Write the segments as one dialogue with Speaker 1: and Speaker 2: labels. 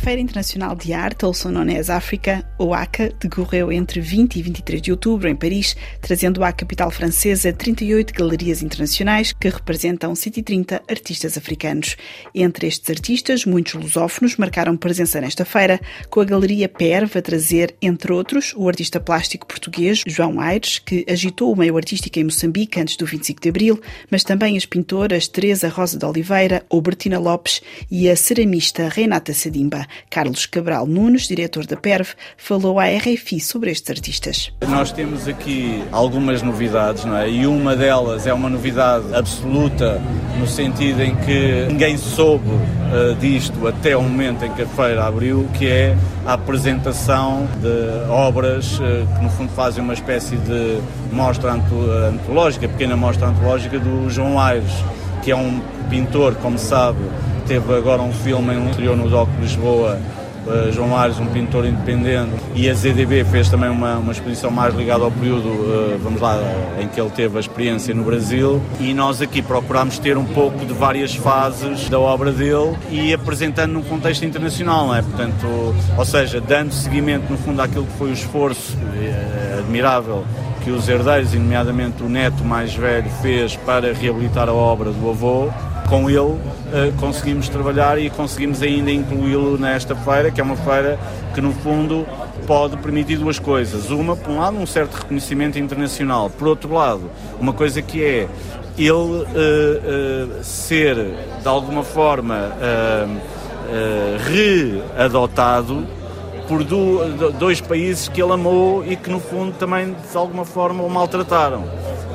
Speaker 1: Feira Internacional de Arte, also known as Africa, ou ACA, decorreu entre 20 e 23 de outubro em Paris, trazendo à capital francesa 38 galerias internacionais que representam 130 artistas africanos. Entre estes artistas, muitos lusófonos marcaram presença nesta feira, com a Galeria Perve a trazer, entre outros, o artista plástico português João Aires, que agitou o meio artístico em Moçambique antes do 25 de Abril, mas também as pintoras Teresa Rosa de Oliveira ou Bertina Lopes e a ceramista Renata Sadimba. Carlos Cabral Nunes, diretor da PERV, falou à RFI sobre estes artistas.
Speaker 2: Nós temos aqui algumas novidades, não é? E uma delas é uma novidade absoluta, no sentido em que ninguém soube uh, disto até o momento em que a feira abriu, que é a apresentação de obras uh, que, no fundo, fazem uma espécie de mostra antológica, pequena mostra antológica do João Aires, que é um pintor, como sabe, teve agora um filme em interior no DOC de Lisboa, uh, João Ares, um pintor independente, e a ZDB fez também uma, uma exposição mais ligada ao período, uh, vamos lá, em que ele teve a experiência no Brasil, e nós aqui procurámos ter um pouco de várias fases da obra dele e apresentando num contexto internacional, não é? Portanto, ou seja, dando seguimento no fundo àquilo que foi o esforço uh, admirável que os herdeiros, nomeadamente o neto mais velho, fez para reabilitar a obra do avô, com ele uh, conseguimos trabalhar e conseguimos ainda incluí-lo nesta feira, que é uma feira que no fundo pode permitir duas coisas. Uma, por um lado, um certo reconhecimento internacional. Por outro lado, uma coisa que é ele uh, uh, ser, de alguma forma, readotado por dois países que ele amou e que no fundo também de alguma forma o maltrataram.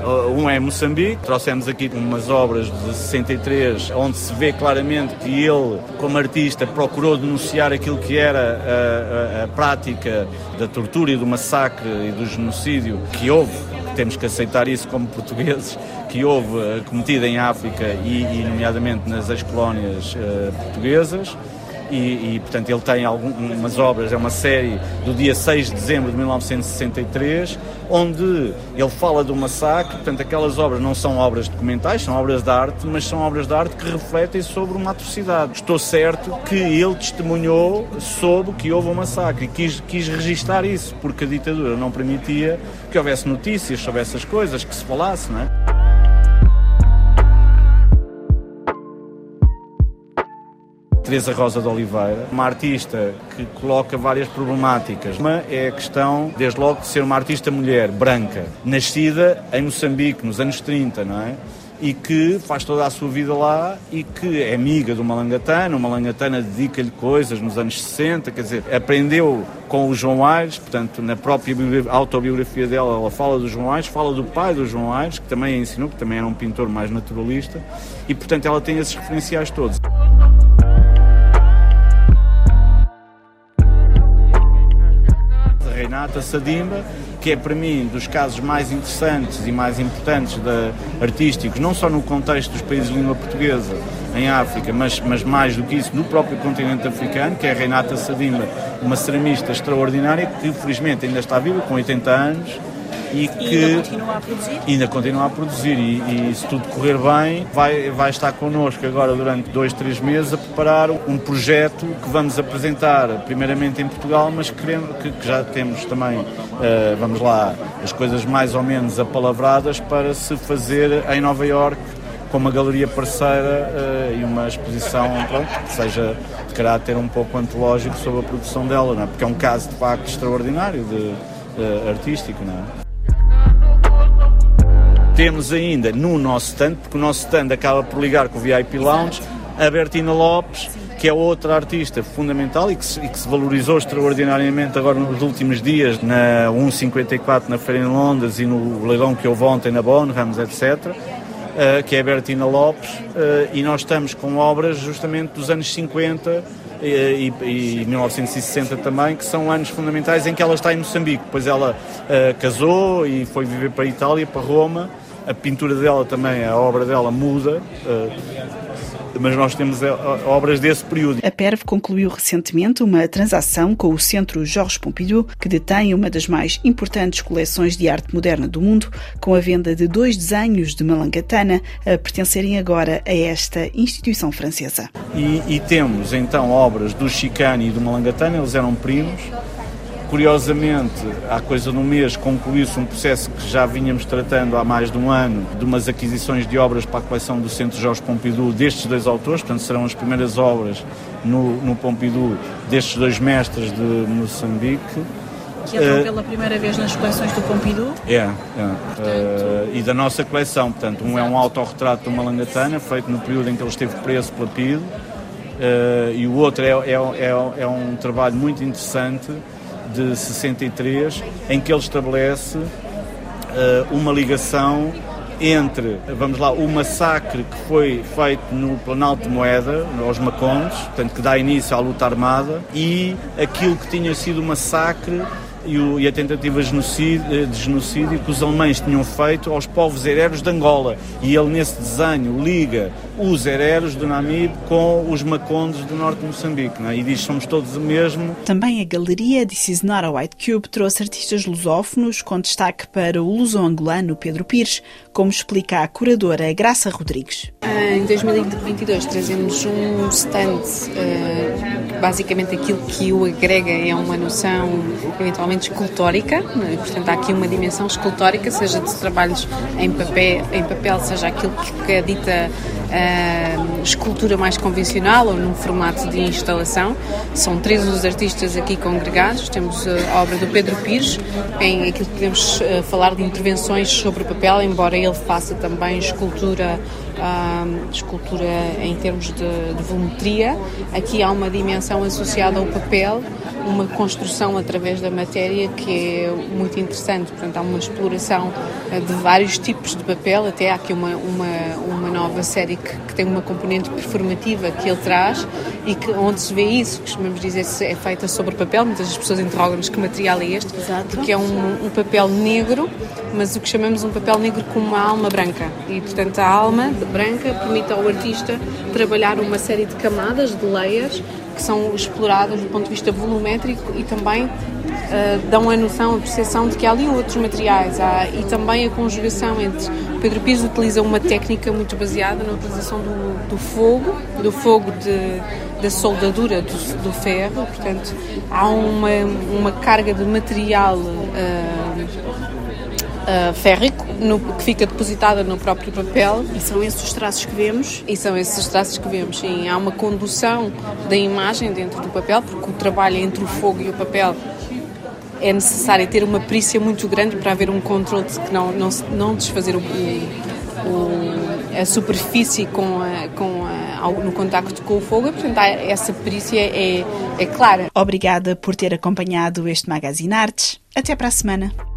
Speaker 2: Uh, um é Moçambique, trouxemos aqui umas obras de 63 onde se vê claramente que ele, como artista, procurou denunciar aquilo que era a, a, a prática da tortura e do massacre e do genocídio que houve. Temos que aceitar isso como portugueses, que houve uh, cometida em África e, e nomeadamente nas ex-colónias uh, portuguesas e, e, portanto ele tem algumas obras, é uma série do dia 6 de dezembro de 1963, onde ele fala do massacre, portanto aquelas obras não são obras documentais, são obras de arte, mas são obras de arte que refletem sobre uma atrocidade. Estou certo que ele testemunhou, soube que houve um massacre e quis, quis registar isso, porque a ditadura não permitia que houvesse notícias sobre essas coisas, que se falasse, não é? Teresa Rosa de Oliveira, uma artista que coloca várias problemáticas. Uma é a questão, desde logo, de ser uma artista mulher, branca, nascida em Moçambique nos anos 30, não é? e que faz toda a sua vida lá e que é amiga do Malangatana, o Malangatana dedica-lhe coisas nos anos 60, quer dizer, aprendeu com o João Aires, portanto, na própria autobiografia dela, ela fala do João Aires, fala do pai do João Aires, que também a ensinou, que também era um pintor mais naturalista, e portanto ela tem esses referenciais todos. Renata Sadimba, que é para mim dos casos mais interessantes e mais importantes de, artísticos, não só no contexto dos países de língua portuguesa em África, mas, mas mais do que isso no próprio continente africano, que é a Renata Sadimba, uma ceramista extraordinária que felizmente ainda está viva, com 80 anos,
Speaker 1: e que ainda continua a produzir,
Speaker 2: ainda continua a produzir e, e, se tudo correr bem vai, vai estar connosco agora durante dois, três meses a preparar um projeto que vamos apresentar primeiramente em Portugal, mas queremos, que, que já temos também, uh, vamos lá, as coisas mais ou menos apalavradas para se fazer em Nova York com uma galeria parceira uh, e uma exposição pronto, que seja de caráter um pouco antológico sobre a produção dela, não é? porque é um caso de facto extraordinário de, uh, artístico. Não é? Temos ainda no nosso stand, porque o nosso stand acaba por ligar com o VIP Lounge, a Bertina Lopes, que é outra artista fundamental e que, se, e que se valorizou extraordinariamente agora nos últimos dias, na 154 na Feira em Londres e no leilão que houve ontem na Bonhams, etc. Uh, que é a Bertina Lopes, uh, e nós estamos com obras justamente dos anos 50 e, e, e 1960 também, que são anos fundamentais em que ela está em Moçambique. Depois ela uh, casou e foi viver para a Itália, para Roma, a pintura dela também, a obra dela muda, mas nós temos obras desse período.
Speaker 1: A PERV concluiu recentemente uma transação com o Centro Georges Pompidou, que detém uma das mais importantes coleções de arte moderna do mundo, com a venda de dois desenhos de Malangatana a pertencerem agora a esta instituição francesa.
Speaker 2: E, e temos então obras do Chicane e do Malangatana, eles eram primos, Curiosamente, há coisa de um mês concluiu-se um processo que já vínhamos tratando há mais de um ano, de umas aquisições de obras para a coleção do Centro Jorge Pompidou destes dois autores, portanto serão as primeiras obras no, no Pompidou destes dois mestres de Moçambique.
Speaker 1: Que entram uh, pela primeira vez nas coleções do Pompidou?
Speaker 2: É, é. Portanto... Uh, e da nossa coleção, portanto, um Exato. é um autorretrato de uma langatana, feito no período em que ele esteve preso pela PIDE, uh, e o outro é, é, é, é um trabalho muito interessante de 63, em que ele estabelece uh, uma ligação entre, vamos lá, o massacre que foi feito no Planalto de Moeda, aos Macondes, portanto, que dá início à luta armada, e aquilo que tinha sido o massacre e, o, e a tentativa de genocídio, eh, de genocídio, que os alemães tinham feito aos povos hereros de Angola. E ele, nesse desenho, liga os hereros do Namib com os macondes do norte de Moçambique. É? E diz somos todos o mesmo.
Speaker 1: Também a galeria This Is Not a White Cube trouxe artistas lusófonos, com destaque para o luso-angolano Pedro Pires, como explica a curadora Graça Rodrigues.
Speaker 3: Em 2022 trazemos um stand, uh, basicamente aquilo que o agrega é uma noção eventualmente escultórica, né? portanto há aqui uma dimensão escultórica, seja de trabalhos em papel, em papel seja aquilo que é dita uh, escultura mais convencional ou num formato de instalação. São três os artistas aqui congregados. Temos a obra do Pedro Pires, em aquilo que podemos uh, falar de intervenções sobre papel, embora ele faça também escultura escultura em termos de, de volumetria. Aqui há uma dimensão associada ao papel, uma construção através da matéria que é muito interessante. Portanto, há uma exploração uh, de vários tipos de papel, até há aqui uma, uma, uma nova série que, que, tem uma componente performativa que ele traz e que, onde se vê isso, costumamos dizer se é feita sobre papel, muitas pessoas interrogam-nos que material é este, Exato. porque é um, um papel negro, mas o que chamamos um papel negro com uma alma branca. E, portanto, a alma branca permite ao artista trabalhar uma série de camadas, de layers, que são exploradas do ponto de vista volumétrico e também uh, dão a noção, a percepção de que há ali outros materiais. Há, e também a conjugação entre. Pedro Pires utiliza uma técnica muito baseada na utilização do, do fogo, do fogo de, da soldadura do, do, ferro, portanto, há uma, uma carga de material. Uh, uh, férrico no, que fica depositada no próprio papel.
Speaker 1: E são esses os traços que vemos?
Speaker 3: E são esses os traços que vemos, sim. Há uma condução da imagem dentro do papel, porque o trabalho entre o fogo e o papel é necessário ter uma perícia muito grande para haver um controle de que não, não, não desfazer o, o, a superfície com a, com a, no contacto com o fogo, portanto essa perícia é, é clara.
Speaker 1: Obrigada por ter acompanhado este Magazine Artes. Até para a semana.